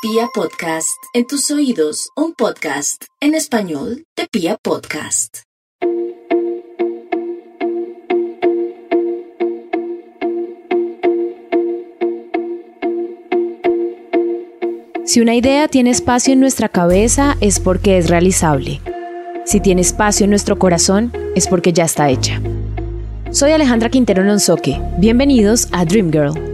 Pia Podcast, en tus oídos, un podcast en español de Pia Podcast. Si una idea tiene espacio en nuestra cabeza es porque es realizable. Si tiene espacio en nuestro corazón es porque ya está hecha. Soy Alejandra Quintero Lonzoque. Bienvenidos a Dream Girl.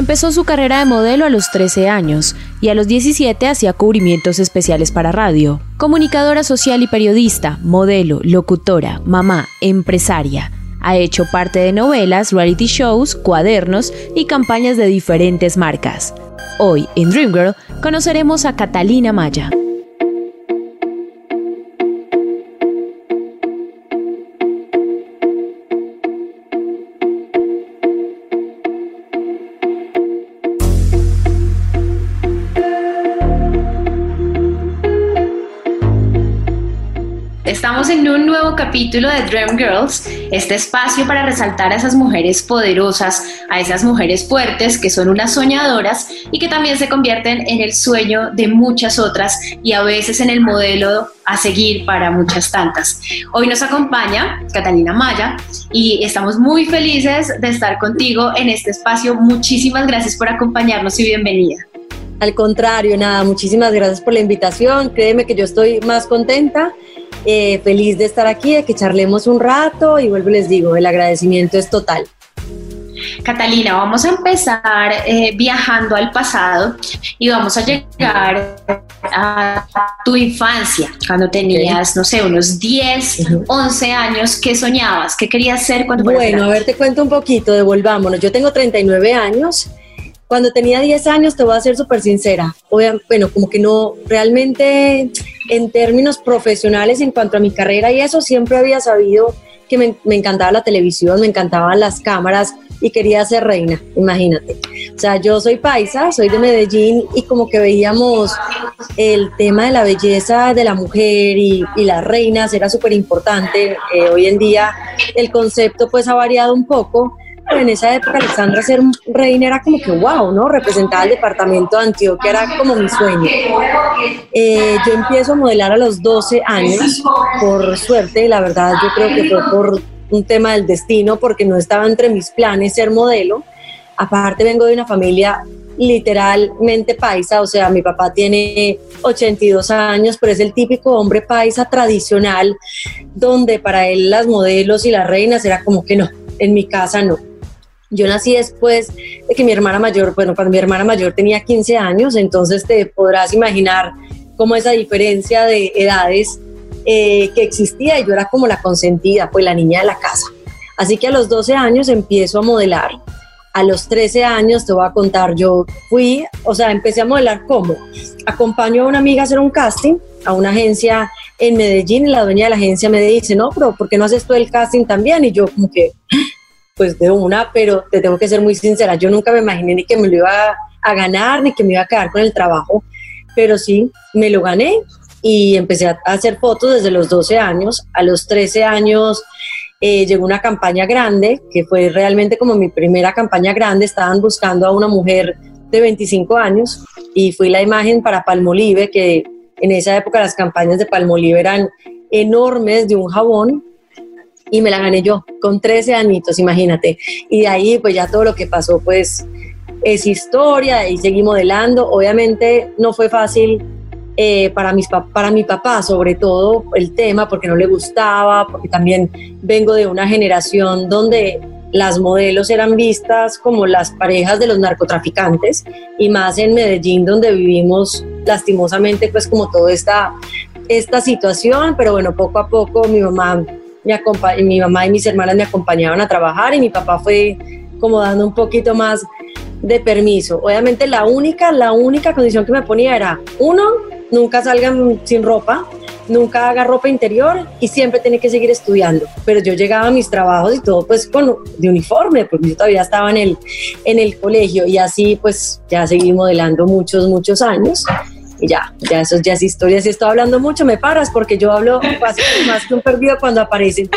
Empezó su carrera de modelo a los 13 años y a los 17 hacía cubrimientos especiales para radio. Comunicadora social y periodista, modelo, locutora, mamá, empresaria. Ha hecho parte de novelas, reality shows, cuadernos y campañas de diferentes marcas. Hoy en Dreamgirl conoceremos a Catalina Maya. Capítulo de Dream Girls, este espacio para resaltar a esas mujeres poderosas, a esas mujeres fuertes que son unas soñadoras y que también se convierten en el sueño de muchas otras y a veces en el modelo a seguir para muchas tantas. Hoy nos acompaña Catalina Maya y estamos muy felices de estar contigo en este espacio. Muchísimas gracias por acompañarnos y bienvenida. Al contrario, nada, muchísimas gracias por la invitación. Créeme que yo estoy más contenta eh, feliz de estar aquí, de que charlemos un rato y vuelvo les digo, el agradecimiento es total. Catalina, vamos a empezar eh, viajando al pasado y vamos a llegar a tu infancia, cuando tenías, no sé, unos 10, 11 años. ¿Qué soñabas? ¿Qué querías ser cuando Bueno, a ver, te cuento un poquito, devolvámonos. Yo tengo 39 años. Cuando tenía 10 años, te voy a ser súper sincera. Bueno, como que no, realmente en términos profesionales en cuanto a mi carrera y eso, siempre había sabido que me, encantaba la televisión, me encantaban las cámaras y quería ser reina, imagínate. O sea, yo soy paisa, soy de Medellín y como que veíamos el tema de la belleza de la mujer y, las reinas era súper importante. Eh, hoy en día el concepto pues ha variado un poco, en esa época Alexandra ser reina era como que wow, ¿no? Representaba el departamento de Antioquia, era como mi sueño. Eh, yo empiezo a modelar a los 12 años, por suerte, la verdad yo creo que fue por un tema del destino, porque no estaba entre mis planes ser modelo. Aparte vengo de una familia literalmente paisa, o sea, mi papá tiene 82 años, pero es el típico hombre paisa tradicional, donde para él las modelos y las reinas era como que no, en mi casa no. Yo nací después de que mi hermana mayor, bueno, cuando mi hermana mayor tenía 15 años, entonces te podrás imaginar cómo esa diferencia de edades eh, que existía y yo era como la consentida, pues la niña de la casa. Así que a los 12 años empiezo a modelar. A los 13 años te voy a contar, yo fui, o sea, empecé a modelar como. Acompaño a una amiga a hacer un casting a una agencia en Medellín y la dueña de la agencia me dice, no, pero ¿por qué no haces tú el casting también? Y yo como que, pues de una, pero te tengo que ser muy sincera, yo nunca me imaginé ni que me lo iba a ganar, ni que me iba a quedar con el trabajo, pero sí, me lo gané y empecé a hacer fotos desde los 12 años. A los 13 años eh, llegó una campaña grande, que fue realmente como mi primera campaña grande, estaban buscando a una mujer de 25 años y fui la imagen para Palmolive, que en esa época las campañas de Palmolive eran enormes de un jabón y me la gané yo con 13 añitos, imagínate. Y de ahí pues ya todo lo que pasó pues es historia y seguí modelando. Obviamente no fue fácil eh, para, mis, para mi papá sobre todo el tema porque no le gustaba, porque también vengo de una generación donde las modelos eran vistas como las parejas de los narcotraficantes y más en Medellín donde vivimos lastimosamente pues como toda esta, esta situación, pero bueno, poco a poco mi mamá mi mamá y mis hermanas me acompañaban a trabajar y mi papá fue como dando un poquito más de permiso. Obviamente la única, la única condición que me ponía era, uno, nunca salgan sin ropa, nunca haga ropa interior y siempre tiene que seguir estudiando. Pero yo llegaba a mis trabajos y todo pues con de uniforme, porque yo todavía estaba en el, en el colegio y así pues ya seguí modelando muchos, muchos años. Y ya, ya eso ya es historia. Si estoy hablando mucho, me paras porque yo hablo más que un perdido cuando aparecen.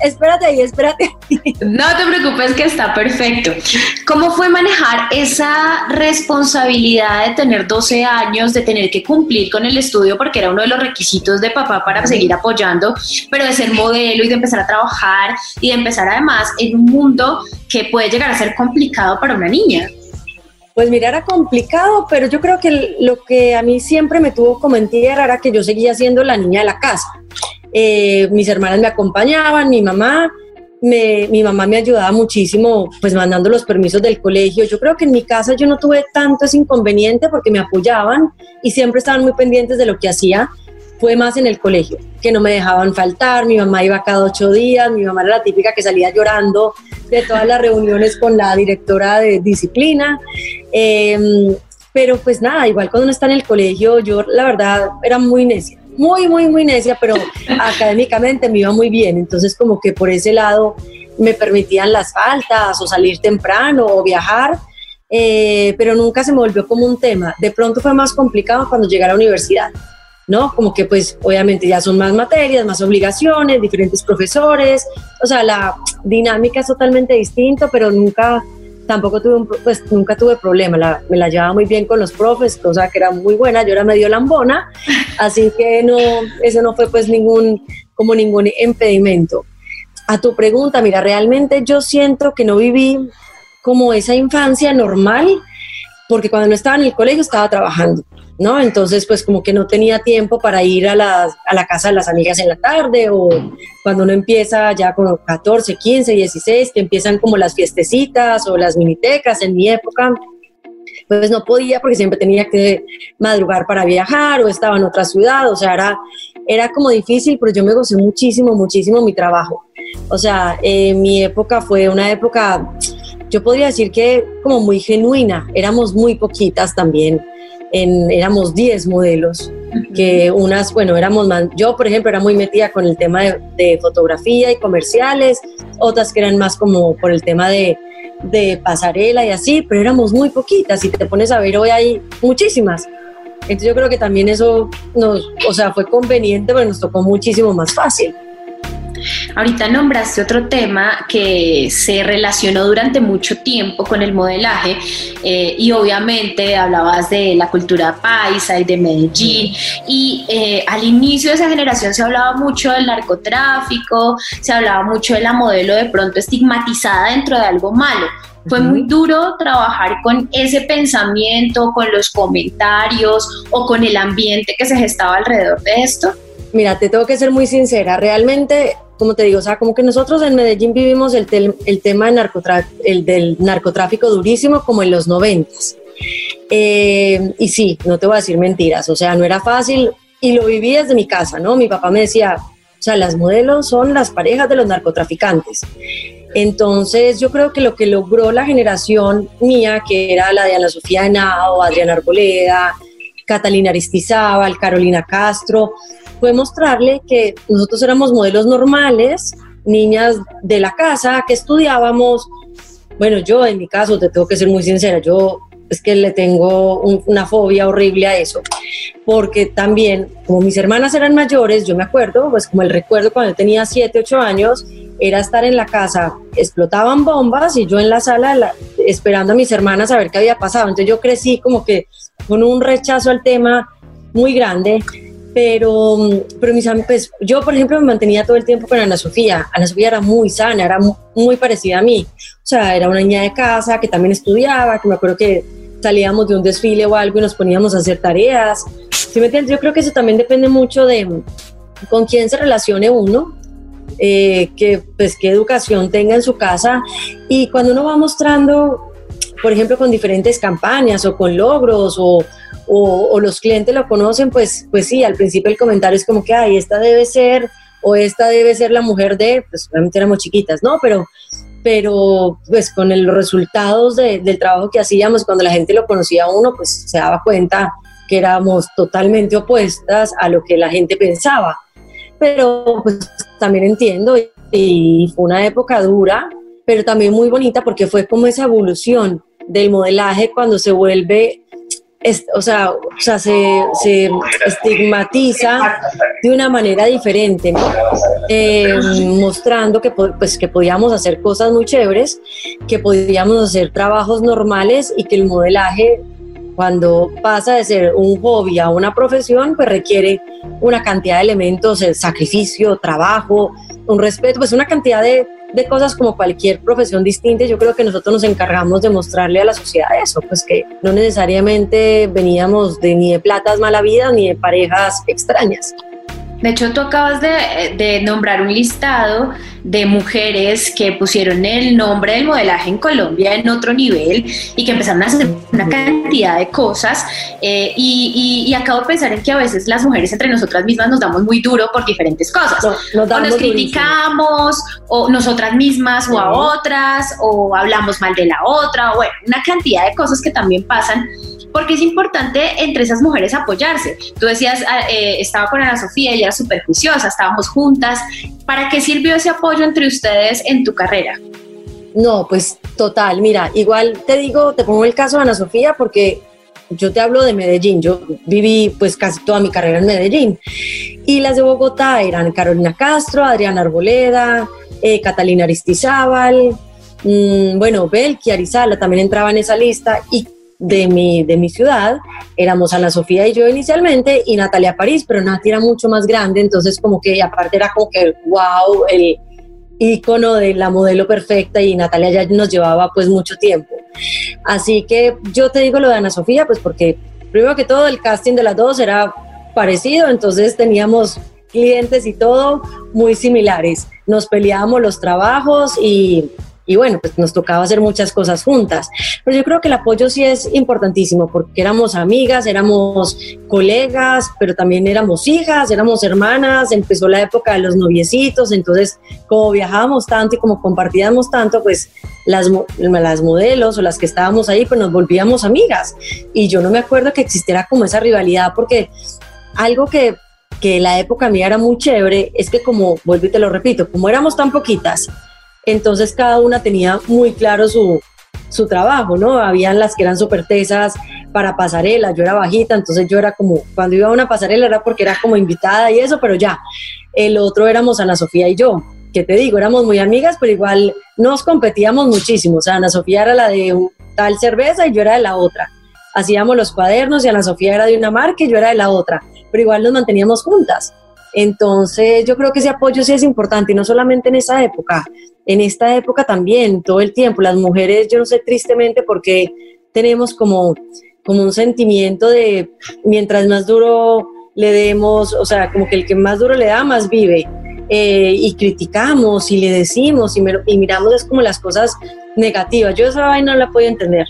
espérate ahí, espérate. No te preocupes que está perfecto. ¿Cómo fue manejar esa responsabilidad de tener 12 años, de tener que cumplir con el estudio porque era uno de los requisitos de papá para seguir apoyando, pero de ser modelo y de empezar a trabajar y de empezar además en un mundo que puede llegar a ser complicado para una niña? Pues mira, era complicado, pero yo creo que lo que a mí siempre me tuvo como en tierra era que yo seguía siendo la niña de la casa. Eh, mis hermanas me acompañaban, mi mamá, me, mi mamá me ayudaba muchísimo, pues mandando los permisos del colegio. Yo creo que en mi casa yo no tuve tanto ese inconveniente porque me apoyaban y siempre estaban muy pendientes de lo que hacía. Fue más en el colegio, que no me dejaban faltar, mi mamá iba cada ocho días, mi mamá era la típica que salía llorando de todas las reuniones con la directora de disciplina. Em, pero pues nada, igual cuando uno está en el colegio, yo la verdad era muy necia, muy, muy, muy necia, pero académicamente me iba muy bien. Entonces como que por ese lado me permitían las faltas o salir temprano o viajar, eh, pero nunca se me volvió como un tema. De pronto fue más complicado cuando llegué a la universidad. ¿No? Como que pues obviamente ya son más materias, más obligaciones, diferentes profesores, o sea, la dinámica es totalmente distinta, pero nunca, tampoco tuve, pues nunca tuve problema, me la llevaba muy bien con los profes, cosa que era muy buena, yo era medio lambona, así que no, eso no fue pues ningún, como ningún impedimento. A tu pregunta, mira, realmente yo siento que no viví como esa infancia normal, porque cuando no estaba en el colegio estaba trabajando. ¿No? Entonces, pues como que no tenía tiempo para ir a la, a la casa de las amigas en la tarde o cuando uno empieza ya con 14, 15, 16, que empiezan como las fiestecitas o las minitecas en mi época, pues no podía porque siempre tenía que madrugar para viajar o estaba en otra ciudad, o sea, era, era como difícil, pero yo me gocé muchísimo, muchísimo mi trabajo. O sea, eh, mi época fue una época, yo podría decir que como muy genuina, éramos muy poquitas también éramos 10 modelos, que unas, bueno, éramos más, yo por ejemplo era muy metida con el tema de, fotografía y comerciales, otras que eran más como por el tema de, de pasarela y así, pero éramos muy poquitas y te pones a ver hoy hay muchísimas. Entonces yo creo que también eso nos, o sea, fue conveniente, pero nos tocó muchísimo más fácil. Ahorita nombraste otro tema que se relacionó durante mucho tiempo con el modelaje eh, y obviamente hablabas de la cultura paisa y de Medellín y eh, al inicio de esa generación se hablaba mucho del narcotráfico, se hablaba mucho de la modelo de pronto estigmatizada dentro de algo malo. Fue muy duro trabajar con ese pensamiento, con los comentarios o con el ambiente que se gestaba alrededor de esto. Mira, te tengo que ser muy sincera, realmente como te digo, o sea, como que nosotros en Medellín vivimos el, el tema de el del narcotráfico durísimo como en los noventas. Eh, y sí, no te voy a decir mentiras, o sea, no era fácil y lo viví desde mi casa, ¿no? Mi papá me decía, o sea, las modelos son las parejas de los narcotraficantes. Entonces, yo creo que lo que logró la generación mía, que era la de Ana Sofía Henao, Adriana Arboleda, Catalina Aristizábal, Carolina Castro, fue mostrarle que nosotros éramos modelos normales, niñas de la casa que estudiábamos. Bueno, yo en mi caso, te tengo que ser muy sincera, yo es que le tengo una fobia horrible a eso, porque también, como mis hermanas eran mayores, yo me acuerdo, pues como el recuerdo cuando tenía 7, 8 años, era estar en la casa, explotaban bombas y yo en la sala esperando a mis hermanas a ver qué había pasado. Entonces yo crecí como que con un rechazo al tema muy grande pero, pero mis pues, yo, por ejemplo, me mantenía todo el tiempo con Ana Sofía. Ana Sofía era muy sana, era muy, parecida a mí. O sea, era una niña de casa que también estudiaba, que me acuerdo que salíamos de un desfile o algo y nos poníamos a hacer tareas. ¿Sí me entiendes? Yo creo que eso también depende mucho de con quién se relacione uno, eh, que, pues, qué educación tenga en su casa. Y cuando uno va mostrando, por ejemplo, con diferentes campañas o con logros o o, los clientes lo conocen, pues, pues sí, al principio el comentario es como que, ay, esta debe ser, o esta debe ser la mujer de, pues obviamente éramos chiquitas, ¿no? Pero, pero pues con los resultados del trabajo que hacíamos, cuando la gente lo conocía a uno, pues se daba cuenta que éramos totalmente opuestas a lo que la gente pensaba. Pero pues también entiendo y fue una época dura, pero también muy bonita porque fue como esa evolución del modelaje cuando se vuelve o sea, o sea se, se, estigmatiza de una manera diferente, ¿no? Eh, mostrando que, pues, que podíamos hacer cosas muy chéveres, que podíamos hacer trabajos normales y que el modelaje cuando pasa de ser un hobby a una profesión, pues requiere una cantidad de elementos, el sacrificio, trabajo, un respeto, pues una cantidad de, de cosas como cualquier profesión distinta. Yo creo que nosotros nos encargamos de mostrarle a la sociedad eso, pues que no necesariamente veníamos de ni de platas mala vida ni de parejas extrañas. De hecho, tú acabas de, nombrar un listado de mujeres que pusieron el nombre del modelaje en Colombia en otro nivel y que empezaron a hacer una cantidad de cosas. Eh, y, acabo de pensar en que a veces las mujeres entre nosotras mismas nos damos muy duro por diferentes cosas. o nos criticamos, o nosotras mismas o a otras, o hablamos mal de la otra, o bueno, una cantidad de cosas que también pasan porque es importante entre esas mujeres apoyarse. Tú decías, ah, eh, estaba con Ana Sofía, ella súper juiciosa, estábamos juntas. ¿Para qué sirvió ese apoyo entre ustedes en tu carrera? No, pues total, mira, igual te digo, te pongo el caso de Ana Sofía porque yo te hablo de Medellín, yo viví pues casi toda mi carrera en Medellín. Y las de Bogotá eran Carolina Castro, Adriana Arboleda, eh, Catalina Aristizábal, mm, bueno, Belki Arizala también entraba en esa lista y de mi, de mi ciudad, éramos Ana Sofía y yo inicialmente y Natalia París, pero Nati era mucho más grande, entonces como que aparte era como que wow, el icono de la modelo perfecta y Natalia ya nos llevaba pues mucho tiempo. Así que yo te digo lo de Ana Sofía, pues porque primero que todo el casting de las dos era parecido, entonces teníamos clientes y todo muy similares. Nos peleábamos los trabajos y y bueno, pues nos tocaba hacer muchas cosas juntas. Pero yo creo que el apoyo sí es importantísimo porque éramos amigas, éramos colegas, pero también éramos hijas, éramos hermanas, empezó la época de los noviecitos, entonces como viajábamos tanto y como compartíamos tanto, pues las, las modelos o las que estábamos ahí, pues nos volvíamos amigas. Y yo no me acuerdo que existiera como esa rivalidad porque algo que que la época mía era muy chévere, es que como, vuelvo y te lo repito, como éramos tan poquitas, entonces cada una tenía muy claro su, su trabajo, ¿no? Habían las que eran súper tesas para pasarela, yo era bajita, entonces yo era como, cuando iba a una pasarela era porque era como invitada y eso, pero ya, el otro éramos Ana Sofía y yo, que te digo, éramos muy amigas, pero igual nos competíamos muchísimo, o sea, Ana Sofía era la de tal cerveza y yo era de la otra, hacíamos los cuadernos y Ana Sofía era de una marca y yo era de la otra, pero igual nos manteníamos juntas. Entonces yo creo que ese apoyo sí es importante y no solamente en esa época, en esta época también, todo el tiempo, las mujeres, yo no sé tristemente porque tenemos como, como un sentimiento de mientras más duro le demos, o sea, como que el que más duro le da, más vive. Eh, y criticamos y le decimos y, y miramos es como las cosas negativas. Yo esa vaina no la puedo entender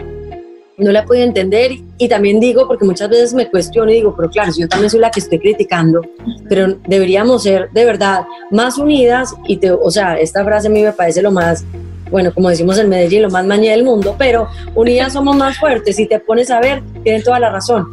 no la he podido entender y también digo, porque muchas veces me cuestiono y digo, pero claro, yo también soy la que estoy criticando, pero deberíamos ser de verdad más unidas y, te, o sea, esta frase a mí me parece lo más, bueno, como decimos en Medellín, lo más mañana del mundo, pero unidas somos más fuertes y te pones a ver, tienen toda la razón.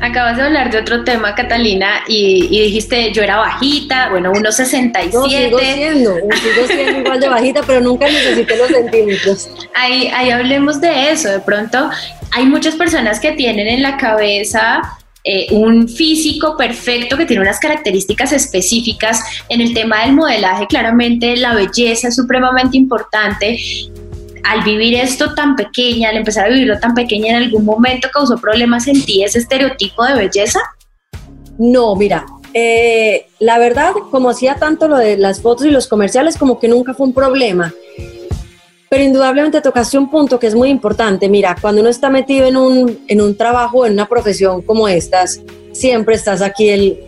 Acabas de hablar de otro tema, Catalina, y, dijiste yo era bajita, bueno, 1,67. No, sigo siendo, sigo siendo igual de bajita, pero nunca necesité los centímetros. Ahí, ahí hablemos de eso. De pronto, hay muchas personas que tienen en la cabeza eh, un físico perfecto que tiene unas características específicas. En el tema del modelaje, claramente la belleza es supremamente importante al vivir esto tan pequeña, al empezar a vivirlo tan pequeña, en algún momento causó problemas en ti ese estereotipo de belleza? No, mira, eh, la verdad, como hacía tanto lo de las fotos y los comerciales, como que nunca fue un problema. Pero indudablemente tocaste un punto que es muy importante. Mira, cuando uno está metido en un, en un trabajo, en una profesión como estas, siempre estás aquí el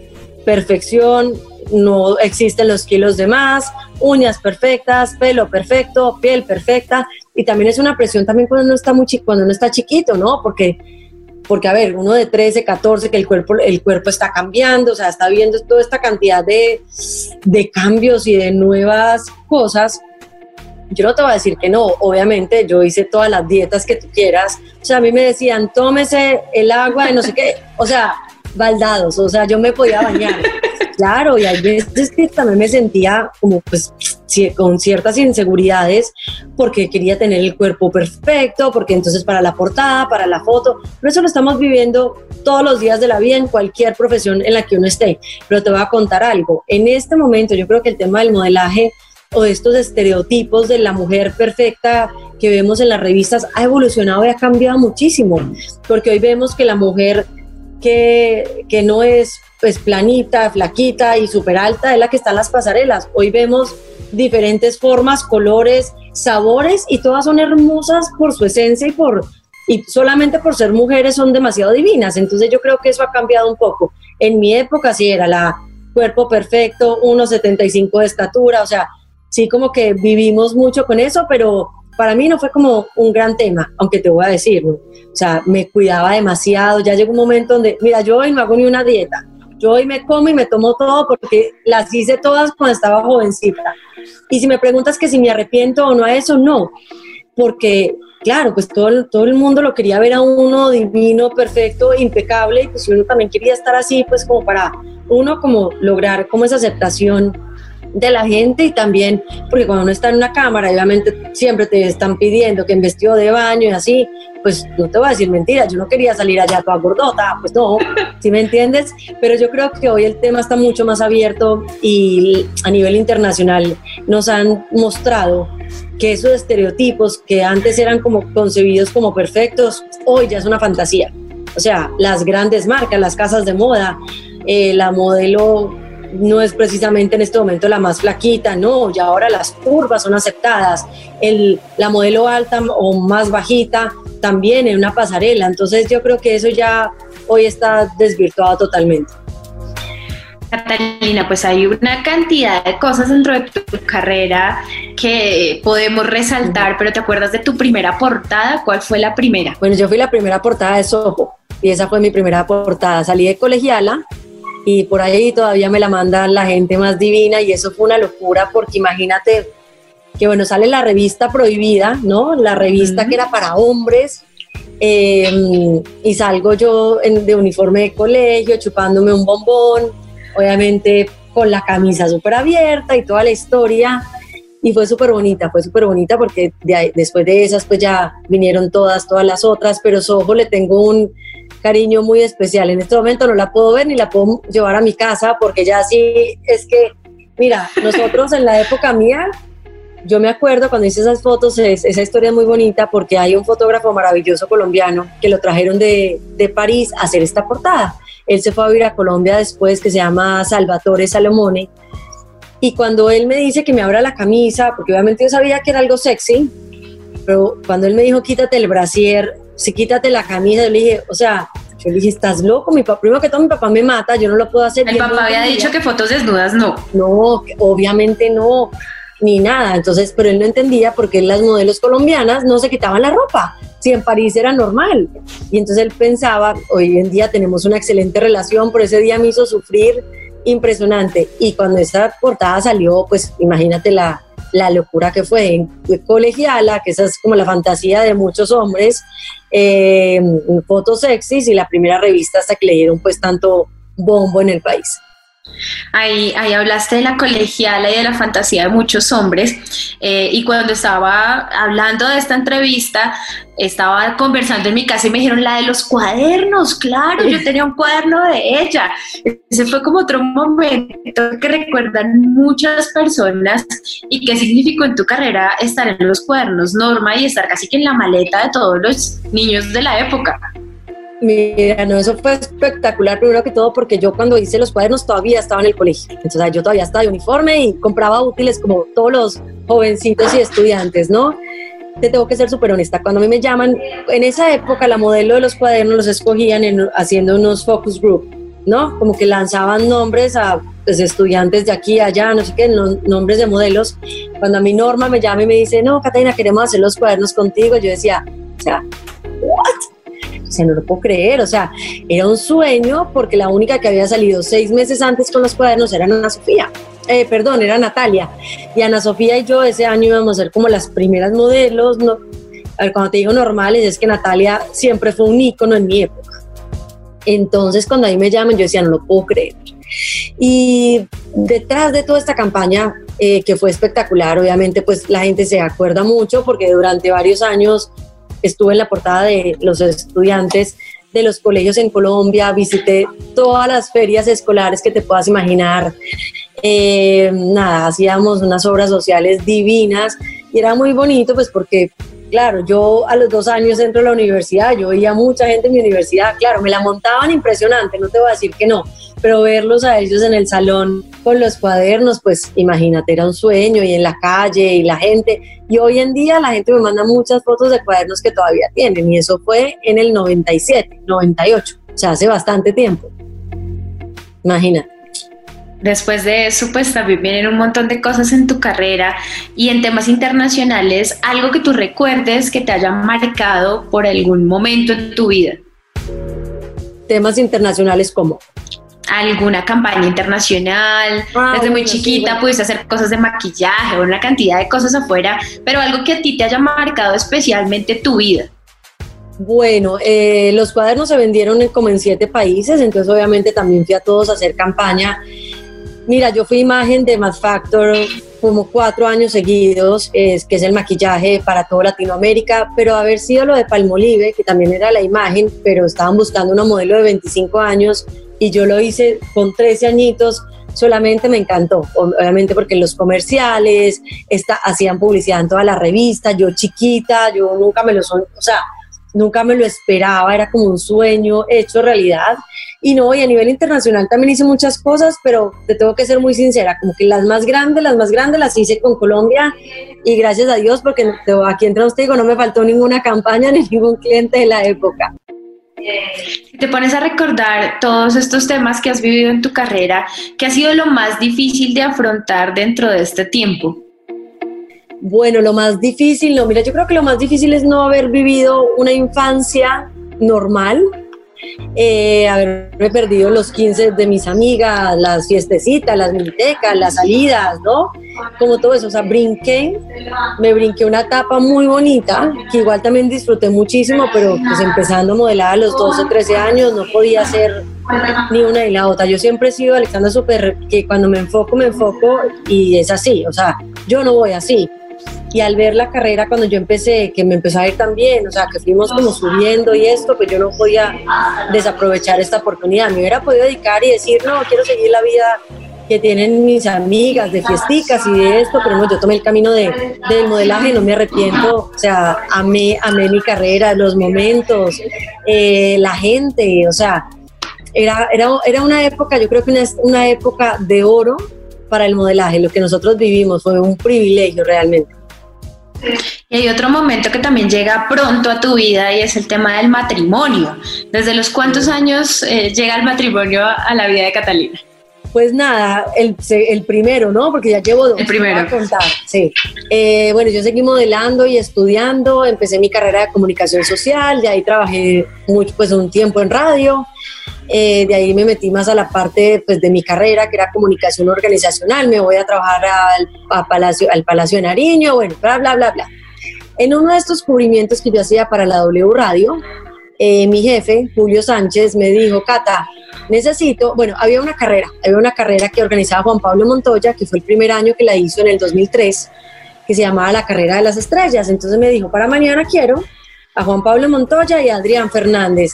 perfección, no existen los kilos de más, uñas perfectas, pelo perfecto, piel perfecta y también es una presión también cuando uno está muy cuando uno está chiquito, ¿no? Porque porque a ver, uno de 13, 14 que el cuerpo el cuerpo está cambiando, o sea, está viendo toda esta cantidad de, de cambios y de nuevas cosas. Yo no te voy a decir que no, obviamente yo hice todas las dietas que tú quieras. O sea, a mí me decían, tómese el agua de no sé qué, o sea, baldados, o sea, yo me podía bañar claro, y hay veces que también me sentía como pues con ciertas inseguridades porque quería tener el cuerpo perfecto, porque entonces para la portada, para la foto, pero eso lo estamos viviendo todos los días de la vida en cualquier profesión en la que uno esté. Pero te voy a contar algo, en este momento yo creo que el tema del modelaje o de estos estereotipos de la mujer perfecta que vemos en las revistas ha evolucionado y ha cambiado muchísimo, porque hoy vemos que la mujer que, que no es pues planita, flaquita y súper alta es la que está en las pasarelas. Hoy vemos diferentes formas, colores, sabores y todas son hermosas por su esencia y por y solamente por ser mujeres son demasiado divinas. Entonces yo creo que eso ha cambiado un poco. En mi época sí era la cuerpo perfecto, 1,75 de estatura, o sea, sí como que vivimos mucho con eso, pero para mí no fue como un gran tema, aunque te voy a decir, o sea, me cuidaba demasiado, ya llegó un momento donde, mira, yo hoy no hago ni una dieta, yo hoy me como y me tomo todo porque las hice todas cuando estaba jovencita. Y si me preguntas que si me arrepiento o no a eso, no, porque claro, pues todo, todo el mundo lo quería ver a uno divino, perfecto, impecable, y pues uno también quería estar así, pues como para uno como lograr como esa aceptación de la gente y también porque cuando uno está en una cámara, obviamente siempre te están pidiendo que en vestido de baño y así, pues no te voy a decir mentiras, yo no quería salir allá toda gordota, pues no, si me entiendes? Pero yo creo que hoy el tema está mucho más abierto y a nivel internacional nos han mostrado que esos estereotipos que antes eran como concebidos como perfectos, hoy ya es una fantasía. O sea, las grandes marcas, las casas de moda, eh, la modelo no es precisamente en este momento la más flaquita, no, ya ahora las curvas son aceptadas, el, la modelo alta o más bajita también en una pasarela, entonces yo creo que eso ya hoy está desvirtuado totalmente. Catalina, pues hay una cantidad de cosas dentro de tu carrera que podemos resaltar, pero ¿te acuerdas de tu primera portada? ¿Cuál fue la primera? Bueno, yo fui la primera portada de Soho y esa fue mi primera portada. Salí de colegiala y por ahí todavía me la mandan la gente más divina y eso fue una locura porque imagínate que bueno, sale la revista prohibida, ¿no? La revista que era para hombres em, y salgo yo de uniforme de colegio chupándome un bombón, obviamente con la camisa súper abierta y toda la historia y fue súper bonita, fue súper bonita porque después de esas pues ya vinieron todas, todas las otras, pero Soho le tengo un cariño muy especial. En este momento no la puedo ver ni la puedo llevar a mi casa porque ya sí es que, mira, nosotros en la época mía, yo me acuerdo cuando hice esas fotos, esa historia es muy bonita porque hay un fotógrafo maravilloso colombiano que lo trajeron de, de París a hacer esta portada. Él se fue a vivir a Colombia después, que se llama Salvatore Salomone. Y cuando él me dice que me abra la camisa, porque obviamente yo sabía que era algo sexy, pero cuando él me dijo quítate el brasier, si quítate la camisa, yo le dije, o sea, yo le dije, estás loco, mi papá, primero que todo mi papá me mata, yo no lo puedo hacer. El papá había dicho que fotos desnudas no. No, obviamente no, ni nada. Entonces, pero él no entendía por qué las modelos colombianas no se quitaban la ropa, si en París era normal. Y entonces él pensaba, hoy en día tenemos una excelente relación, por ese día me hizo sufrir impresionante. Y cuando esa portada salió, pues imagínate la, la locura que fue en colegiala, que esa es como la fantasía de muchos hombres, eh, fotos sexys y la primera revista hasta que le dieron pues tanto bombo en el país. Ahí, ahí hablaste de la colegiala y de la fantasía de muchos hombres. Eh, y cuando estaba hablando de esta entrevista, estaba conversando en mi casa y me dijeron la de los cuadernos. Claro, yo tenía un cuaderno de ella. Ese fue como otro momento que recuerdan muchas personas y qué significó en tu carrera estar en los cuadernos, Norma, y estar casi que en la maleta de todos los niños de la época. Mira, no, eso fue espectacular, primero que todo, porque yo cuando hice los cuadernos todavía estaba en el colegio. Entonces, yo todavía estaba de uniforme y compraba útiles como todos los jovencitos y estudiantes, ¿no? Te tengo que ser súper honesta. Cuando a mí me llaman, en esa época la modelo de los cuadernos los escogían haciendo unos focus group, ¿no? Como que lanzaban nombres a pues, estudiantes de aquí, allá, no sé qué, nombres de modelos. Cuando a mi Norma me llama y me dice, no, Catalina, queremos hacer los cuadernos contigo, yo decía, o sea. O sea, no lo puedo creer, o sea, era un sueño porque la única que había salido seis meses antes con los cuadernos era Ana Sofía. Eh, perdón, era Natalia. Y Ana Sofía y yo ese año íbamos a ser como las primeras modelos. No, a ver, cuando te digo normales, es que Natalia siempre fue un ícono en mi época. Entonces, cuando ahí me llaman, yo decía, no lo puedo creer. Y detrás de toda esta campaña, eh, que fue espectacular, obviamente pues la gente se acuerda mucho porque durante varios años estuve en la portada de los estudiantes de los colegios en Colombia, visité todas las ferias escolares que te puedas imaginar. Eh, nada, hacíamos unas obras sociales divinas y era muy bonito pues porque claro, yo a los dos años entro a la universidad, yo veía mucha gente en mi universidad, claro, me la montaban impresionante, no te voy a decir que no, pero verlos a ellos en el salón con los cuadernos, pues imagínate, era un sueño y en la calle y la gente. Y hoy en día la gente me manda muchas fotos de cuadernos que todavía tienen y eso fue en el 97, 98, o sea, hace bastante tiempo. Imagínate. Después de eso, pues también vienen un montón de cosas en tu carrera y en temas internacionales, algo que tú recuerdes que te haya marcado por algún momento en tu vida. Temas internacionales como alguna campaña internacional, ah, desde muy chiquita pudiste hacer cosas de maquillaje o una cantidad de cosas afuera, pero algo que a ti te haya marcado especialmente tu vida. Bueno, eh, los cuadernos se vendieron como en siete países, entonces obviamente también fui a todos a hacer campaña Mira, yo fui imagen de Mass Factor como cuatro años seguidos, es, que es el maquillaje para toda Latinoamérica, pero haber sido lo de Palmolive, que también era la imagen, pero estaban buscando una modelo de 25 años y yo lo hice con 13 añitos, solamente me encantó, obviamente porque los comerciales está, hacían publicidad en toda la revista, yo chiquita, yo nunca me lo o sea, nunca me lo esperaba, era como un sueño hecho realidad y no, y a nivel internacional también hice muchas cosas, pero te tengo que ser muy sincera, como que las más grandes, las más grandes las hice con Colombia y gracias a Dios, porque aquí entre te digo, no me faltó ninguna campaña ni ningún cliente de la época. te pones a recordar todos estos temas que has vivido en tu carrera, ¿qué ha sido lo más difícil de afrontar dentro de este tiempo? Bueno, lo más difícil, no, mira, yo creo que lo más difícil es no haber vivido una infancia normal, eh, haberme perdido los 15 de mis amigas, las fiestecitas, las bibliotecas, las salidas, ¿no? Como todo eso, o sea, brinqué, me brinqué una etapa muy bonita, que igual también disfruté muchísimo, pero pues empezando a modelar a los 12, 13 años, no podía hacer ni una ni la otra. Yo siempre he sido Alexandra Super, que cuando me enfoco, me enfoco y es así, o sea, yo no voy así y al ver la carrera cuando yo empecé, que me empezó a ir tan bien, o sea, que fuimos como subiendo y esto, pues yo no podía desaprovechar esta oportunidad. Me hubiera podido dedicar y decir, no, quiero seguir la vida que tienen mis amigas de fiesticas y de esto, pero no, yo tomé el camino de, del modelaje, no me arrepiento, o sea, amé, amé mi carrera, los momentos, eh, la gente, o sea, era, era, era una época, yo creo que una, una época de oro para el modelaje, lo que nosotros vivimos fue un privilegio realmente. Y hay otro momento que también llega pronto a tu vida y es el tema del matrimonio. ¿Desde los cuántos años eh, llega el matrimonio a la vida de Catalina? Pues nada, el, el, primero, ¿no? Porque ya llevo dos. El primero. A contar, sí. Eh, bueno, yo seguí modelando y estudiando, empecé mi carrera de comunicación social, de ahí trabajé mucho, pues un tiempo en radio, eh, de ahí me metí más a la parte pues, de mi carrera, que era comunicación organizacional, me voy a trabajar al, Palacio, al Palacio de Nariño, bueno, bla, bla, bla, bla. En uno de estos cubrimientos que yo hacía para la W Radio, eh, mi jefe, Julio Sánchez, me dijo, Cata, necesito, bueno, había una carrera, había una carrera que organizaba Juan Pablo Montoya, que fue el primer año que la hizo en el 2003, que se llamaba la Carrera de las Estrellas. Entonces me dijo, para mañana quiero a Juan Pablo Montoya y a Adrián Fernández.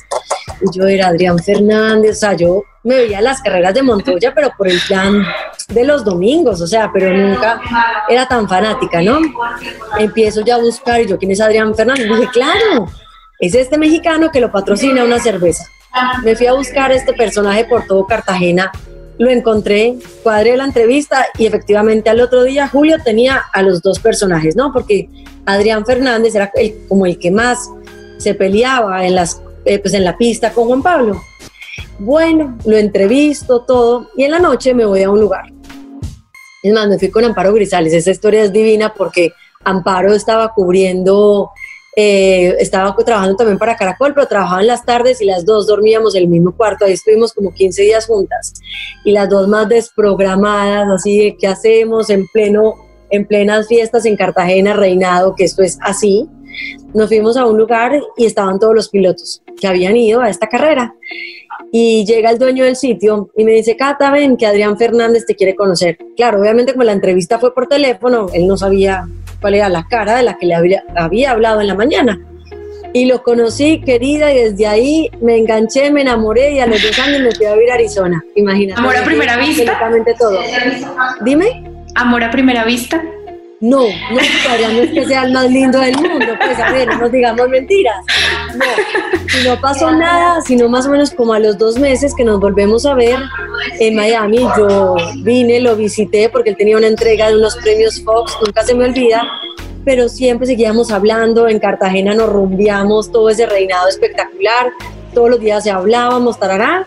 Y yo era Adrián Fernández, o sea, yo me veía las carreras de Montoya, pero por el plan de los domingos, o sea, pero nunca era tan fanática, ¿no? Empiezo ya a buscar, y yo, ¿quién es Adrián Fernández? Dije, claro, es este mexicano que lo patrocina una cerveza. Me fui a buscar este personaje por todo Cartagena, lo encontré, cuadré la entrevista y efectivamente al otro día Julio tenía a los dos personajes, ¿no? Porque Adrián Fernández era como el que más se peleaba en, las, eh, pues en la pista con Juan Pablo. Bueno, lo entrevisto todo y en la noche me voy a un lugar. Es más, me fui con Amparo Grisales. Esa historia es divina porque Amparo estaba cubriendo eh, estaba trabajando también para Caracol, pero trabajaba en las tardes y las dos dormíamos en el mismo cuarto. Ahí estuvimos como 15 días juntas y las dos más desprogramadas, así de qué hacemos en pleno, en plenas fiestas en Cartagena, Reinado, que esto es así. Nos fuimos a un lugar y estaban todos los pilotos que habían ido a esta carrera. y llega el dueño del sitio y me dice, Cata, ven que Adrián Fernández te quiere conocer. Claro, obviamente como la entrevista fue por teléfono, él no sabía cuál era la cara de la que le había, había hablado en la mañana. Y lo conocí, querida, y desde ahí me enganché, me enamoré y a los dos años me fui a vivir a Arizona. Imagínate. ¿Amor a primera vista? Absolutamente todo. Dime. ¿Amor a primera vista? No, no, Adrián no es que sea el más lindo del mundo, pues a ver, no nos digamos mentiras. No, si no pasó nada, sino más o menos como a los dos meses que nos volvemos a ver en Miami, yo vine, lo visité porque él tenía una entrega de unos premios Fox, nunca se me olvida, pero siempre seguíamos hablando, en Cartagena nos rumbiamos todo ese reinado espectacular, todos los días se hablábamos, tarará,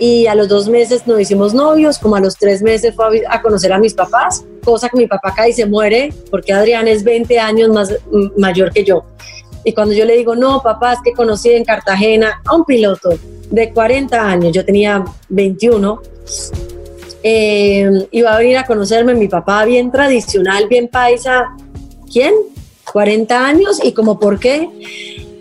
y a los dos meses nos hicimos novios, como a los tres meses fue a, conocer a mis papás, cosa que mi papá cae y se muere, porque Adrián es 20 años más mayor que yo. Y cuando yo le digo, no, papá, es que conocí en Cartagena a un piloto de 40 años, yo tenía 21, eh, iba a venir a conocerme mi papá bien tradicional, bien paisa. ¿Quién? 40 años y como por qué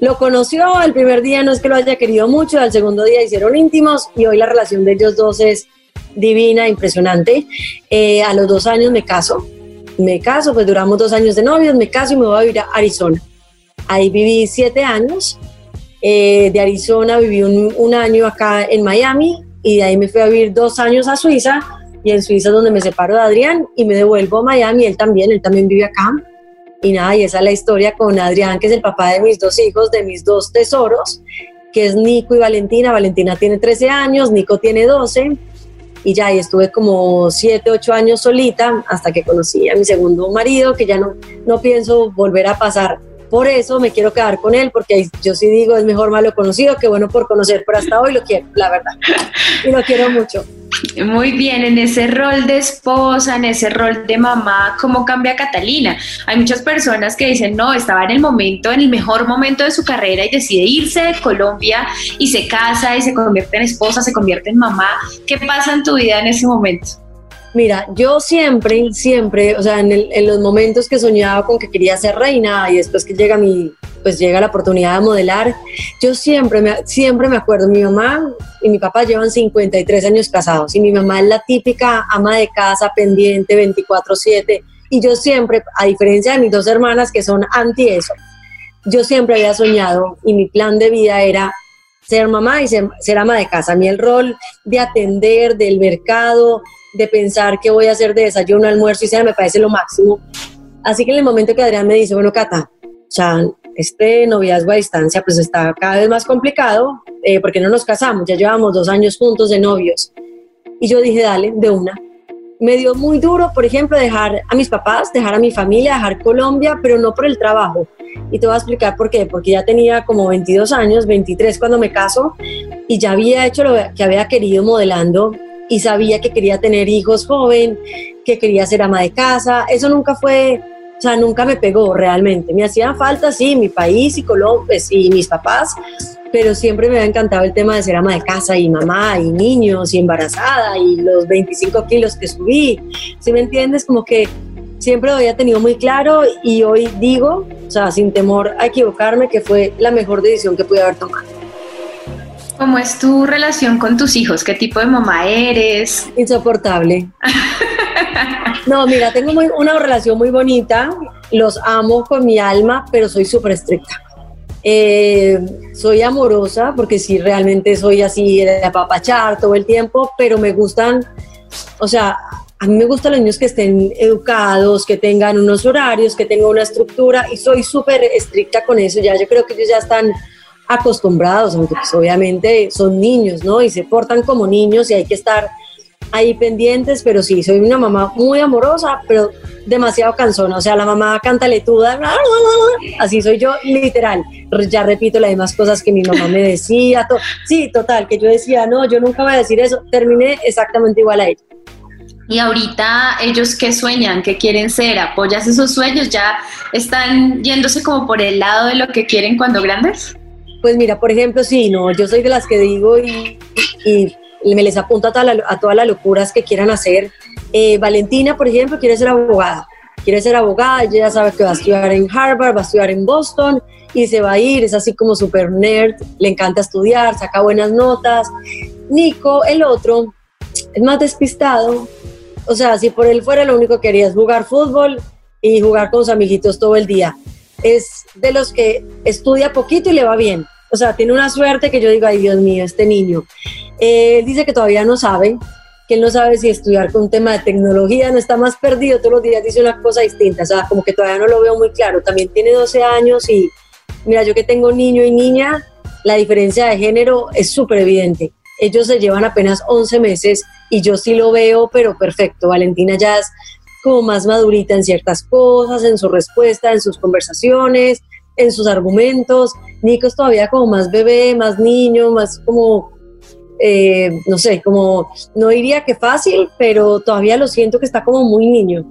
lo conoció, el primer día no es que lo haya querido mucho, al segundo día hicieron íntimos y hoy la relación de ellos dos es divina, impresionante. Eh, a los dos años me caso, me caso, pues duramos dos años de novios, me caso y me voy a vivir a Arizona. Ahí viví siete años, eh, de Arizona viví un, un, año acá en Miami y de ahí me fui a vivir dos años a Suiza y en Suiza es donde me separo de Adrián y me devuelvo a Miami, él también, él también vive acá y nada, y esa es la historia con Adrián, que es el papá de mis dos hijos, de mis dos tesoros, que es Nico y Valentina. Valentina tiene 13 años, Nico tiene 12. Y ya, y estuve como 7, 8 años solita hasta que conocí a mi segundo marido, que ya no, no pienso volver a pasar. Por eso me quiero quedar con él, porque yo sí digo, es mejor malo conocido que bueno por conocer, pero hasta hoy lo quiero, la verdad. Y lo quiero mucho. Muy bien, en ese rol de esposa, en ese rol de mamá, ¿cómo cambia Catalina? Hay muchas personas que dicen, no, estaba en el momento, en el mejor momento de su carrera y decide irse de Colombia y se casa y se convierte en esposa, se convierte en mamá. ¿Qué pasa en tu vida en ese momento? Mira, yo siempre, siempre, o sea, en, en, los momentos que soñaba con que quería ser reina y después que llega mi, pues llega la oportunidad de modelar, yo siempre me, siempre me acuerdo, mi mamá y mi papá llevan 53 años casados y mi mamá es la típica ama de casa pendiente 24/7 y yo siempre, a diferencia de mis dos hermanas que son anti eso, yo siempre había soñado y mi plan de vida era ser mamá y ser, ser ama de casa. A mí el rol de atender del mercado, de pensar qué voy a hacer de desayuno, almuerzo y cena me parece lo máximo. Así que en el momento que Adrián me dice, bueno, Cata, ya este noviazgo a distancia pues está cada vez más complicado eh, porque no nos casamos, ya llevamos dos años juntos de novios. Y yo dije, dale, de una. Me dio muy duro, por ejemplo, dejar a mis papás, dejar a mi familia, dejar Colombia, pero no por el trabajo. Y te voy a explicar por qué, porque ya tenía como 22 años, 23 cuando me caso, y ya había hecho lo que había querido modelando y sabía que quería tener hijos joven, que quería ser ama de casa. Eso nunca fue, o sea, nunca me pegó realmente. Me hacía falta, sí, mi país y Colombia pues, y mis papás, pero siempre me había encantado el tema de ser ama de casa y mamá y niños y embarazada y los 25 kilos que subí. ¿Sí me entiendes? Como que siempre lo había tenido muy claro y hoy digo, o sea, sin temor a equivocarme, que fue la mejor decisión que pude haber tomado. ¿Cómo es tu relación con tus hijos? ¿Qué tipo de mamá eres? Insoportable. No, mira, tengo una relación muy bonita, los amo con mi alma, pero soy súper estricta. Eh, soy amorosa porque sí, realmente soy así de apapachar todo el tiempo, pero me gustan, o sea, a mí me gustan los niños que estén educados, que tengan unos horarios, que tengan una estructura y soy súper estricta con eso. Ya yo creo que ellos ya están acostumbrados, aunque pues obviamente son niños, ¿no? Y se portan como niños y hay que estar ahí pendientes, pero sí, soy una mamá muy amorosa, pero demasiado cansona, o sea, la mamá cantaletuda, así soy yo, literal, ya repito las demás cosas que mi mamá me decía, sí, total, que yo decía, no, yo nunca voy a decir eso, terminé exactamente igual a ella. Y ahorita ellos qué sueñan, qué quieren ser, apoyas esos sueños, ya están yéndose como por el lado de lo que quieren cuando grandes. Pues mira, por ejemplo, sí, no, yo soy de las que digo y, me les apunto a, todas las locuras que quieran hacer. Eh, Valentina, por ejemplo, quiere ser abogada. Quiere ser abogada, ella ya sabe que va a estudiar en Harvard, va a estudiar en Boston y se va a ir, es así como super nerd, le encanta estudiar, saca buenas notas Nico, el otro, es más despistado. O sea, si por él fuera lo único que quería es jugar fútbol y jugar con sus amiguitos todo el día. Es de los que estudia poquito y le va bien. O sea, tiene una suerte que yo digo, ay Dios mío, este niño. Él dice que todavía no sabe, que él no sabe si estudiar con un tema de tecnología, no está más perdido, todos los días dice una cosa distinta, o sea, como que todavía no lo veo muy claro. También tiene 12 años y mira, yo que tengo niño y niña, la diferencia de género es súper evidente. Ellos se llevan apenas 11 meses y yo sí lo veo, pero perfecto. Valentina ya es como más madurita en ciertas cosas, en su respuesta, en sus conversaciones, en sus argumentos. Nico es todavía como más bebé, más niño, más como, eh, no sé, como, no diría que fácil, pero todavía lo siento que está como muy niño.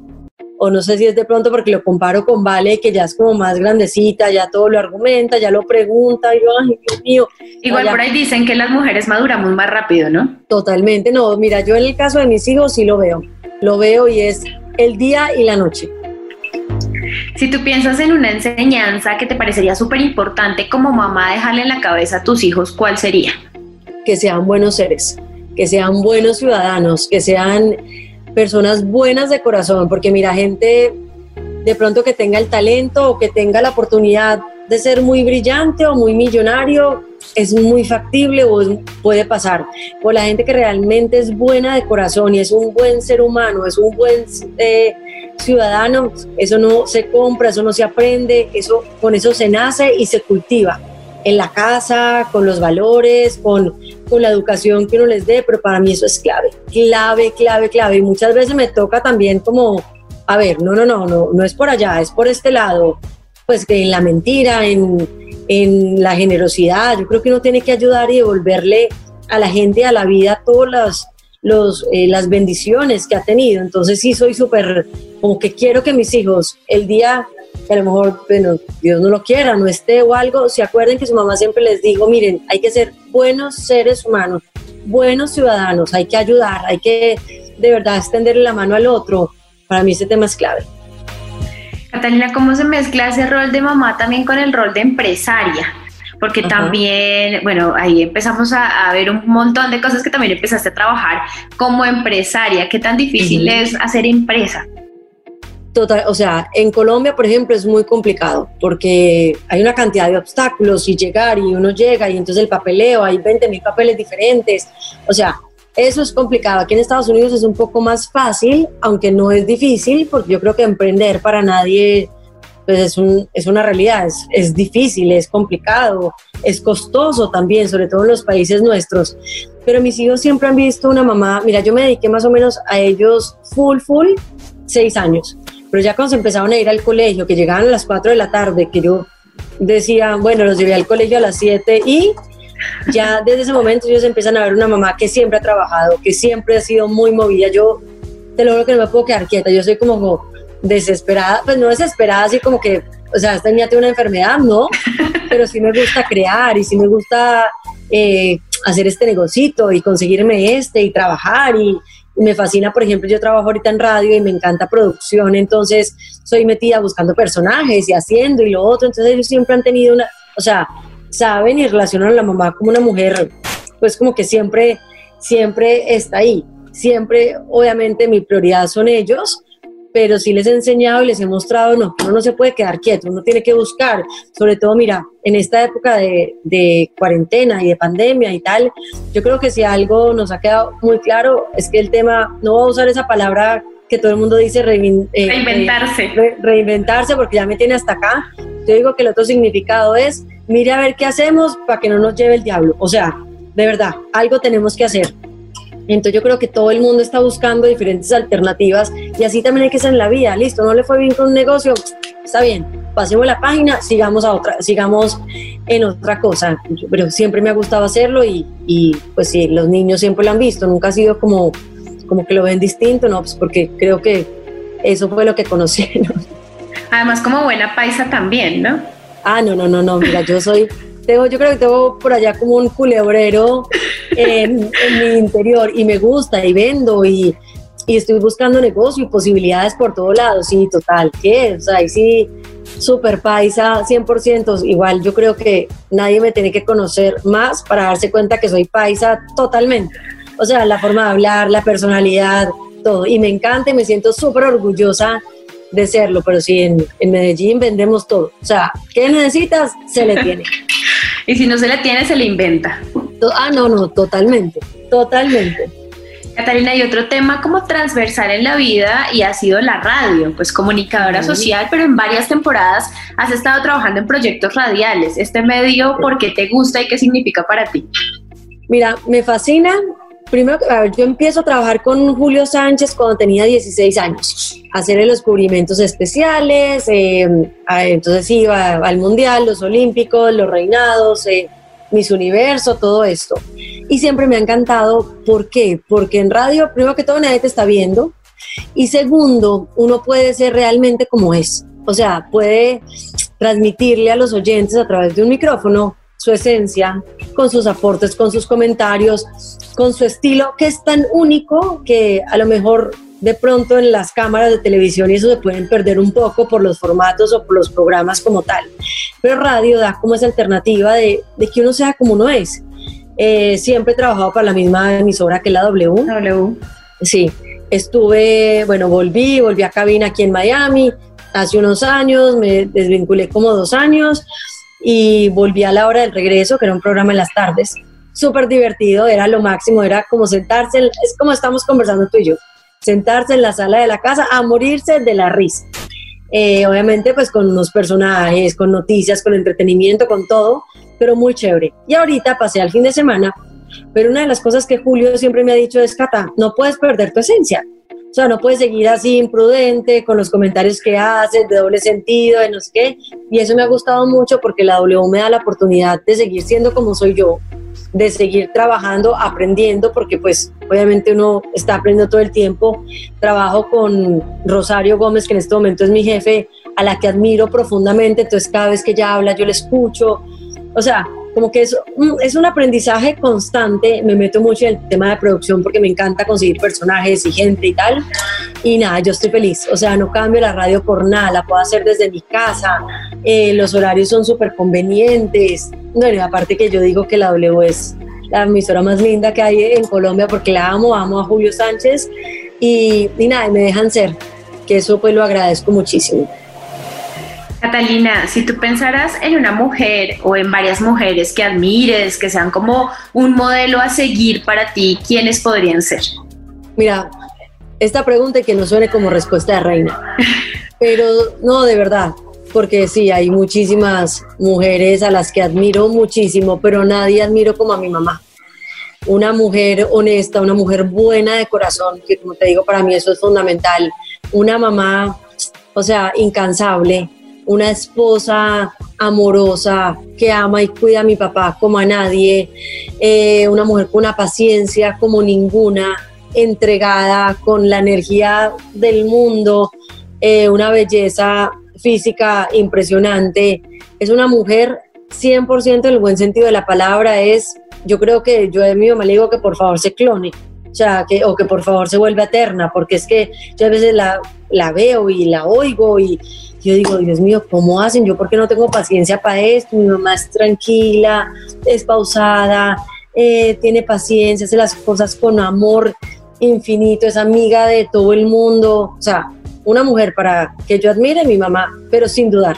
O no sé si es de pronto porque lo comparo con Vale, que ya es como más grandecita, ya todo lo argumenta, ya lo pregunta, y yo, ay, Dios mío. Igual por ahí dicen que las mujeres maduramos más rápido, ¿no? Totalmente, no, mira, yo en el caso de mis hijos sí lo veo, lo veo y es el día y la noche. Si tú piensas en una enseñanza que te parecería súper importante como mamá dejarle en la cabeza a tus hijos, ¿cuál sería? Que sean buenos seres, que sean buenos ciudadanos, que sean personas buenas de corazón, porque mira, gente de pronto que tenga el talento o que tenga la oportunidad de ser muy brillante o muy millonario, es muy factible o puede pasar. O la gente que realmente es buena de corazón y es un buen ser humano, es un buen eh, ciudadano, eso no se compra, eso no se aprende, eso, con eso se nace y se cultiva en la casa, con los valores, con, con la educación que uno les dé, pero para mí eso es clave, clave, clave, clave. Y muchas veces me toca también como, a ver, no, no, no, no, no es por allá, es por este lado, pues que en la mentira, en, en la generosidad, yo creo que uno tiene que ayudar y devolverle a la gente, a la vida, todas las los, eh, las bendiciones que ha tenido. Entonces sí soy súper, como que quiero que mis hijos el día que a lo mejor, bueno, Dios no lo quiera, no esté o algo, se acuerden que su mamá siempre les dijo, miren, hay que ser buenos seres humanos, buenos ciudadanos, hay que ayudar, hay que de verdad extenderle la mano al otro. Para mí ese tema es clave. Catalina, ¿cómo se mezcla ese rol de mamá también con el rol de empresaria? porque también, bueno, ahí empezamos a, ver un montón de cosas que también empezaste a trabajar como empresaria. ¿Qué tan difícil es hacer empresa? Total, o sea, en Colombia, por ejemplo, es muy complicado porque hay una cantidad de obstáculos y llegar y uno llega y entonces el papeleo, hay 20 mil papeles diferentes. O sea, eso es complicado. Aquí en Estados Unidos es un poco más fácil, aunque no es difícil, porque yo creo que emprender para nadie pues es, un, es una realidad, es, es, difícil, es complicado, es costoso también, sobre todo en los países nuestros. Pero mis hijos siempre han visto una mamá, mira, yo me dediqué más o menos a ellos full, full, seis años. Pero ya cuando se empezaron a ir al colegio, que llegaban a las cuatro de la tarde, que yo decía, bueno, los llevé al colegio a las siete y ya desde ese momento ellos empiezan a ver una mamá que siempre ha trabajado, que siempre ha sido muy movida. Yo te lo juro que no me puedo quedar quieta, yo soy como desesperada, pues no desesperada, así como que, o sea, esta niña tiene una enfermedad, no, pero sí me gusta crear y sí me gusta eh, hacer este negocito y conseguirme este y trabajar. Y, me fascina, por ejemplo, yo trabajo ahorita en radio y me encanta producción, entonces soy metida buscando personajes y haciendo y lo otro, entonces ellos siempre han tenido una, o sea, saben y relacionan a la mamá como una mujer, pues como que siempre, siempre está ahí. Siempre, obviamente, mi prioridad son ellos, pero sí les he enseñado y les he mostrado, no, uno no se puede quedar quieto, uno tiene que buscar, sobre todo, mira, en esta época de, de, cuarentena y de pandemia y tal, yo creo que si algo nos ha quedado muy claro es que el tema, no voy a usar esa palabra que todo el mundo dice eh, reinventarse. reinventarse porque ya me tiene hasta acá. Yo digo que el otro significado es, mire a ver qué hacemos para que no nos lleve el diablo. O sea, de verdad, algo tenemos que hacer. Entonces yo creo que todo el mundo está buscando diferentes alternativas y así también hay que ser en la vida. Listo, no le fue bien con un negocio, está bien, pasemos la página, sigamos a otra, sigamos en otra cosa. Pero siempre me ha gustado hacerlo y, y pues sí, los niños siempre lo han visto, nunca ha sido como, como que lo ven distinto, ¿no? Pues porque creo que eso fue lo que conocieron. Además como buena paisa también, ¿no? Ah, no, no, no, no, mira, yo soy yo creo que tengo por allá como un culebrero en, mi interior y me gusta y vendo y, y, estoy buscando negocio y posibilidades por todos lados, sí, total, ¿qué? O sea, ahí sí, super paisa, 100%. Igual yo creo que nadie me tiene que conocer más para darse cuenta que soy paisa totalmente. O sea, la forma de hablar, la personalidad, todo. Y me encanta y me siento súper orgullosa de serlo, pero sí, en, en, Medellín vendemos todo. O sea, ¿qué necesitas? Se le tiene. y si no se le tiene, se le inventa. Ah, no, no, totalmente, totalmente. Catalina, hay otro tema como transversal en la vida y ha sido la radio, pues comunicadora social, pero en varias temporadas has estado trabajando en proyectos radiales. ¿Este medio por qué te gusta y qué significa para ti? Mira, me fascina. Primero, a ver, yo empiezo a trabajar con Julio Sánchez cuando tenía 16 años, hacer los cubrimientos especiales, eh, entonces iba al Mundial, los Olímpicos, los Reinados, eh, Miss Universo, todo esto. Y siempre me ha encantado, ¿por qué? Porque en radio, primero que todo, nadie te está viendo. Y segundo, uno puede ser realmente como es. O sea, puede transmitirle a los oyentes a través de un micrófono su esencia, con sus aportes, con sus comentarios, con su estilo, que es tan único que a lo mejor de pronto en las cámaras de televisión y eso se pueden perder un poco por los formatos o por los programas como tal. Pero radio da como esa alternativa de, que uno sea como uno es. Eh, siempre he trabajado para la misma emisora que la W. W. Sí, estuve, bueno, volví, volví a cabina aquí en Miami hace unos años, me desvinculé como dos años y volví a la hora del regreso, que era un programa en las tardes. Súper divertido, era lo máximo, era como sentarse, es como estamos conversando tú y yo sentarse en la sala de la casa a morirse de la risa. Eh, obviamente pues con unos personajes, con noticias, con entretenimiento, con todo, pero muy chévere. Y ahorita pasé al fin de semana, pero una de las cosas que Julio siempre me ha dicho es, Cata, no puedes perder tu esencia. O sea, no puedes seguir así imprudente con los comentarios que haces, de doble sentido, de no sé qué. Y eso me ha gustado mucho porque la W me da la oportunidad de seguir siendo como soy yo, de seguir trabajando, aprendiendo, porque pues obviamente uno está aprendiendo todo el tiempo. Trabajo con Rosario Gómez, que en este momento es mi jefe, a la que admiro profundamente, entonces cada vez que ella habla yo le escucho. O sea, como que es un, es un aprendizaje constante, me meto mucho en el tema de producción porque me encanta conseguir personajes y gente y tal, y nada, yo estoy feliz, o sea, no cambio la radio por nada, la puedo hacer desde mi casa, eh, los horarios son súper convenientes, bueno, aparte que yo digo que la W es la emisora más linda que hay en Colombia porque la amo, amo a Julio Sánchez. Y, y nada, me dejan ser, que eso pues lo agradezco muchísimo. Catalina, si tú pensaras en una mujer o en varias mujeres que admires, que sean como un modelo a seguir para ti, ¿quiénes podrían ser? Mira, esta pregunta que no suene como respuesta de reina, pero no, de verdad, porque sí, hay muchísimas mujeres a las que admiro muchísimo, pero nadie admiro como a mi mamá. Una mujer honesta, una mujer buena de corazón, que como te digo, para mí eso es fundamental. Una mamá, o sea, incansable, una esposa amorosa que ama y cuida a mi papá como a nadie, eh, una mujer con una paciencia como ninguna, entregada con la energía del mundo, eh, una belleza física impresionante. Es una mujer 100% en el buen sentido de la palabra, es, yo creo que yo de mi mamá le digo que por favor se clone. O que, por favor se vuelva eterna, porque es que yo a veces la, la veo y la oigo y, yo digo, Dios mío, ¿cómo hacen? Yo porque no tengo paciencia para esto, mi mamá es tranquila, es pausada, eh, tiene paciencia, hace las cosas con amor infinito, es amiga de todo el mundo, o sea, una mujer para que yo admire, mi mamá, pero sin dudar.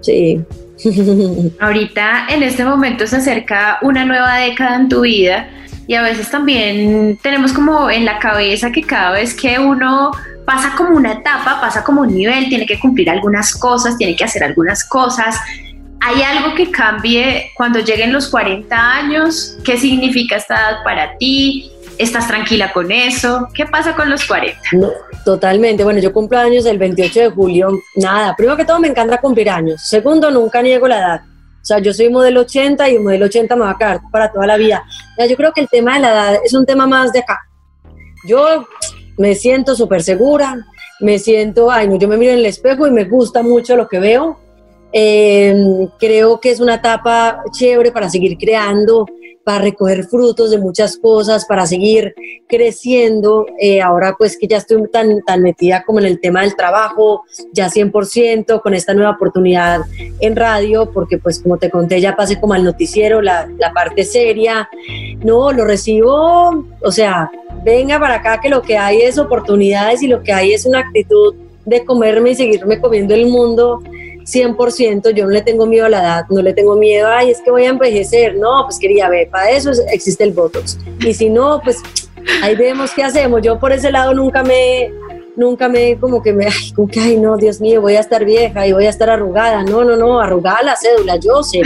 Sí. Ahorita, en este momento, se acerca una nueva década en tu vida y a veces también tenemos como en la cabeza que cada vez que uno pasa como una etapa, pasa como un nivel, tiene que cumplir algunas cosas, tiene que hacer algunas cosas. ¿Hay algo que cambie cuando lleguen los 40 años? ¿Qué significa esta edad para ti? ¿Estás tranquila con eso? ¿Qué pasa con los 40? No, totalmente. Bueno, yo cumplo años el 28 de julio. Nada, primero que todo me encanta cumplir años. Segundo, nunca niego la edad. O sea, yo soy modelo 80 y modelo 80 me va a quedar para toda la vida. Yo creo que el tema de la edad es un tema más de acá. Yo me siento súper segura, me siento, ay, no, yo me miro en el espejo y me gusta mucho lo que veo. Em, creo que es una etapa chévere para seguir creando, para recoger frutos de muchas cosas, para seguir creciendo. Eh, ahora pues que ya estoy tan, tan metida como en el tema del trabajo, ya 100% con esta nueva oportunidad en radio, porque pues como te conté ya pasé como al noticiero, la, la parte seria. No, lo recibo, o sea, venga para acá que lo que hay es oportunidades y lo que hay es una actitud de comerme y seguirme comiendo el mundo 100%, yo no le tengo miedo a la edad, no le tengo miedo, ay, es que voy a envejecer, no, pues quería ver, para eso existe el Botox. Y si no, pues ahí vemos qué hacemos. Yo por ese lado nunca me, nunca me, como que me, ay, como que, ay, no, Dios mío, voy a estar vieja y voy a estar arrugada. No, no, no, arrugada la cédula, yo sé.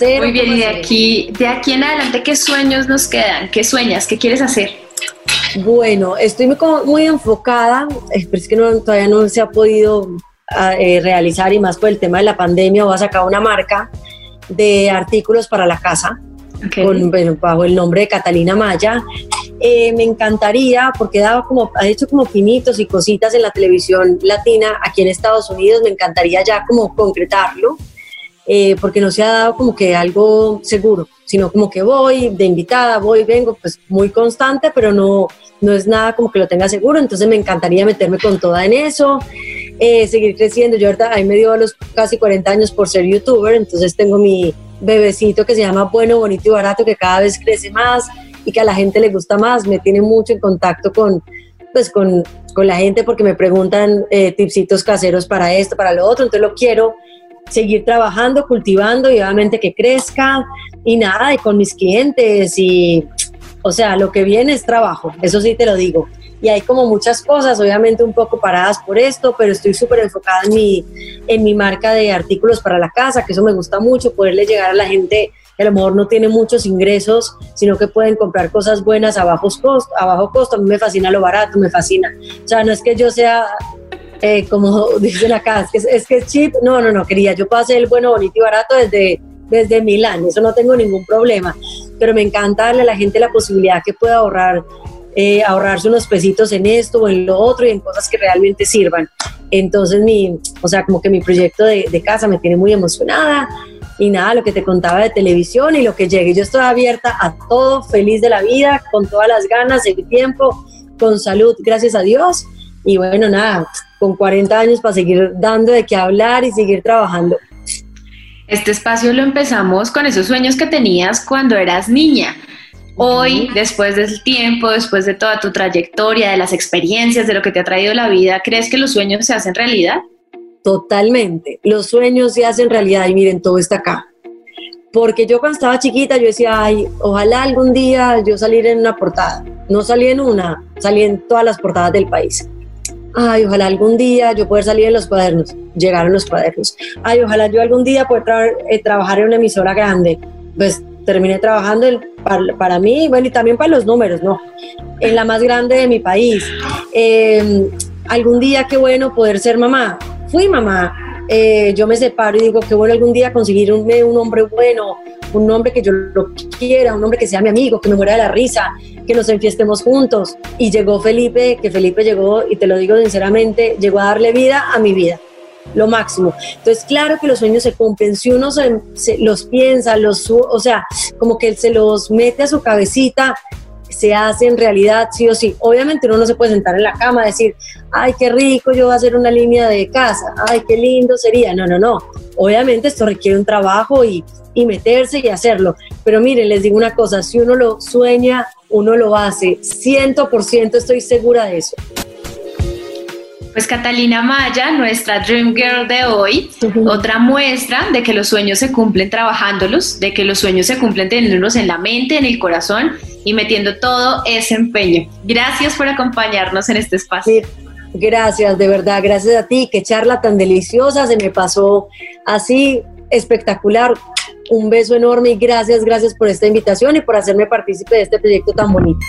Muy bien, y de aquí, de aquí en adelante, ¿qué sueños nos quedan? ¿Qué sueñas? ¿Qué quieres hacer? Bueno, estoy muy, muy enfocada, eh, pero es que no, todavía no se ha podido eh, realizar y más por el tema de la pandemia, voy a sacar una marca de artículos para la casa con, bajo el nombre de Catalina Maya. Eh, me encantaría, porque dado como, ha hecho como pinitos y cositas en la televisión latina aquí en Estados Unidos, me encantaría ya como concretarlo, eh, porque no se ha dado como que algo seguro, sino como que voy de invitada, voy, vengo, pues muy constante, pero no, no es nada como que lo tenga seguro, entonces me encantaría meterme con toda en eso. Eh, seguir creciendo. Yo ahorita ahí me dio a los casi 40 años por ser youtuber, entonces tengo mi bebecito que se llama Bueno, Bonito y Barato, que cada vez crece más y que a la gente le gusta más. Me tiene mucho en contacto con, pues, con, con la gente porque me preguntan eh, tipsitos caseros para esto, para lo otro, entonces lo quiero seguir trabajando, cultivando y obviamente que crezca y nada, y con mis clientes y, o sea, lo que viene es trabajo, eso sí te lo digo y hay como muchas cosas, obviamente un poco paradas por esto, pero estoy súper enfocada en mi, en mi marca de artículos para la casa, que eso me gusta mucho, poderle llegar a la gente que a lo mejor no tiene muchos ingresos, sino que pueden comprar cosas buenas a, bajos costo, a bajo costo. A mí me fascina lo barato, me fascina. O sea, no es que yo sea, eh, como dicen acá, es que es, que es cheap. No, no, no, quería. Yo hacer el bueno, bonito y barato desde, desde Milán, eso no tengo ningún problema. Pero me encanta darle a la gente la posibilidad que pueda ahorrar eh, ahorrarse unos pesitos en esto o en lo otro y en cosas que realmente sirvan. Entonces, mi, o sea, como que mi proyecto de, de casa me tiene muy emocionada y nada, lo que te contaba de televisión y lo que llegue. Yo estoy abierta a todo, feliz de la vida, con todas las ganas, el tiempo, con salud, gracias a Dios. Y bueno, nada, con 40 años para seguir dando de qué hablar y seguir trabajando. Este espacio lo empezamos con esos sueños que tenías cuando eras niña. Hoy, después del tiempo, después de toda tu trayectoria, de las experiencias, de lo que te ha traído la vida, ¿crees que los sueños se hacen realidad? Totalmente. Los sueños se hacen realidad y miren, todo está acá. Porque yo cuando estaba chiquita, yo decía, ay, ojalá algún día yo saliera en una portada. No salí en una, salí en todas las portadas del país. Ay, ojalá algún día yo pueda salir en los cuadernos. Llegaron los cuadernos. Ay, ojalá yo algún día pueda eh, trabajar en una emisora grande. Pues terminé trabajando para, mí, bueno, y también para los números, ¿no? En la más grande de mi país. Em, algún día, qué bueno poder ser mamá. Fui mamá. Eh, yo me separo y digo, qué bueno algún día conseguir un, un hombre bueno, un hombre que yo lo quiera, un hombre que sea mi amigo, que me muera de la risa, que nos enfiestemos juntos. Y llegó Felipe, que Felipe llegó, y te lo digo sinceramente, llegó a darle vida a mi vida lo máximo. Entonces, claro que los sueños se cumplen. Si uno se, los piensa, los, o sea, como que se los mete a su cabecita, se hace en realidad sí o sí. Obviamente uno no se puede sentar en la cama y decir, ay, qué rico, yo voy a hacer una línea de casa, ay, qué lindo sería. No, no, no. Obviamente esto requiere un trabajo y, y meterse y hacerlo. Pero miren, les digo una cosa, si uno lo sueña, uno lo hace. Ciento por ciento estoy segura de eso. Pues Catalina Maya, nuestra Dream Girl de hoy, otra muestra de que los sueños se cumplen trabajándolos, de que los sueños se cumplen teniéndolos en la mente, en el corazón y metiendo todo ese empeño. Gracias por acompañarnos en este espacio. Gracias, de verdad, gracias a ti. Qué charla tan deliciosa, se me pasó así espectacular. Un beso enorme y gracias, gracias por esta invitación y por hacerme partícipe de este proyecto tan bonito.